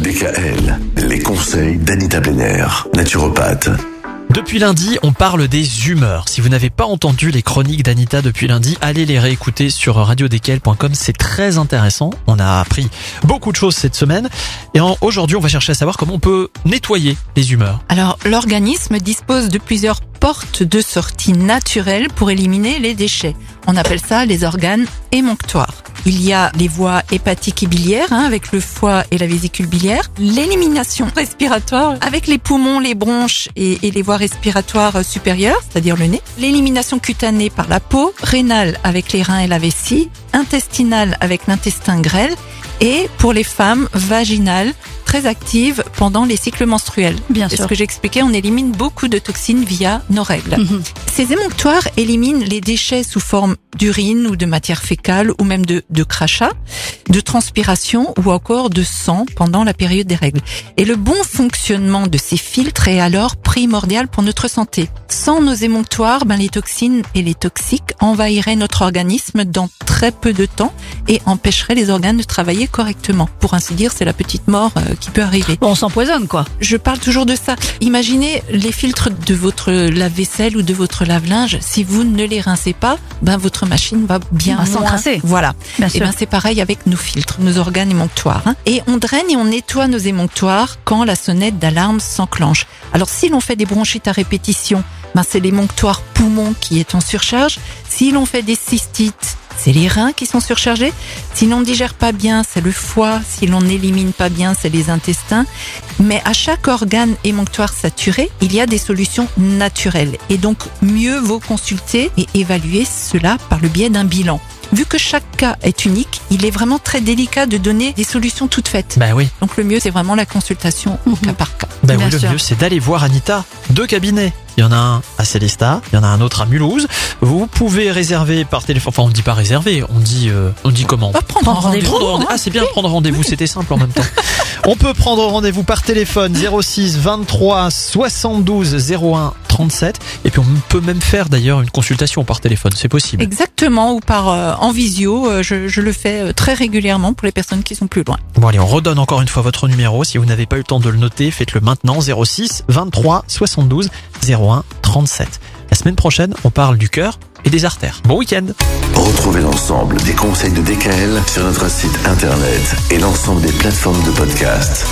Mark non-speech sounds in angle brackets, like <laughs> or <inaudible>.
DKL, les conseils d'Anita Benner, naturopathe. Depuis lundi, on parle des humeurs. Si vous n'avez pas entendu les chroniques d'Anita depuis lundi, allez les réécouter sur radiodéquel.com. C'est très intéressant. On a appris beaucoup de choses cette semaine. Et aujourd'hui, on va chercher à savoir comment on peut nettoyer les humeurs. Alors, l'organisme dispose de plusieurs portes de sortie naturelles pour éliminer les déchets. On appelle ça les organes émonctoires. Il y a les voies hépatiques et biliaires, hein, avec le foie et la vésicule biliaire. L'élimination respiratoire avec les poumons, les bronches et, et les voies respiratoires euh, supérieures, c'est-à-dire le nez. L'élimination cutanée par la peau, rénale avec les reins et la vessie, intestinale avec l'intestin grêle et pour les femmes, vaginale, très active pendant les cycles menstruels. Bien C'est sûr. ce que j'expliquais, on élimine beaucoup de toxines via nos règles. Mhm. Ces émonctoires éliminent les déchets sous forme d'urine ou de matière fécale ou même de, de crachat, de transpiration ou encore de sang pendant la période des règles. Et le bon fonctionnement de ces filtres est alors primordial pour notre santé. Sans nos émonctoires, ben les toxines et les toxiques envahiraient notre organisme dans très peu de temps et empêcheraient les organes de travailler correctement. Pour ainsi dire, c'est la petite mort euh, qui peut arriver. On s'empoisonne, quoi. Je parle toujours de ça. Imaginez les filtres de votre lave-vaisselle ou de votre lave-linge. Si vous ne les rincez pas, ben votre machine va bien s'encrasser. Voilà. Bien Et sûr. ben c'est pareil avec nos filtres, nos organes émonctoires. hein. Et on draine et on nettoie nos émonctoires quand la sonnette d'alarme s'enclenche. Alors si l'on fait des bronchites à répétition, ben c'est l'émonctoire poumon qui est en surcharge. Si l'on fait des cystites, c'est les reins qui sont surchargés. Si l'on ne digère pas bien, c'est le foie. Si l'on n'élimine pas bien, c'est les intestins. Mais à chaque organe émonctoire saturé, il y a des solutions naturelles. Et donc, mieux vaut consulter et évaluer cela par le biais d'un bilan. Vu que chaque cas est unique, il est vraiment très délicat de donner des solutions toutes faites. Bah oui. Donc le mieux, c'est vraiment la consultation au Mhm. cas par cas. Bah Bien oui, le mieux, c'est d'aller voir Anita. Deux cabinets. Il y en a un à Célestat, il y en a un autre à Mulhouse. Vous pouvez réserver par téléphone. Enfin, on ne dit pas réserver, on dit, euh, on dit comment Pas prendre Prendre un rendez-vous. Rendez-. Ah, c'est bien prendre rendez-vous, c'était simple en même temps. <laughs> On peut prendre rendez-vous par téléphone 06 23 72 01 37 et puis on peut même faire d'ailleurs une consultation par téléphone, c'est possible. Exactement, ou par euh, en visio. euh, je, je le fais euh, très régulièrement pour les personnes qui sont plus loin. Bon allez, on redonne encore une fois votre numéro. Si vous n'avez pas eu le temps de le noter, faites-le maintenant 06 23 72 01 37. La semaine prochaine, on parle du cœur et des artères. Bon week-end Retrouvez l'ensemble des conseils de DKL sur notre site internet et l'ensemble des plateformes de podcast.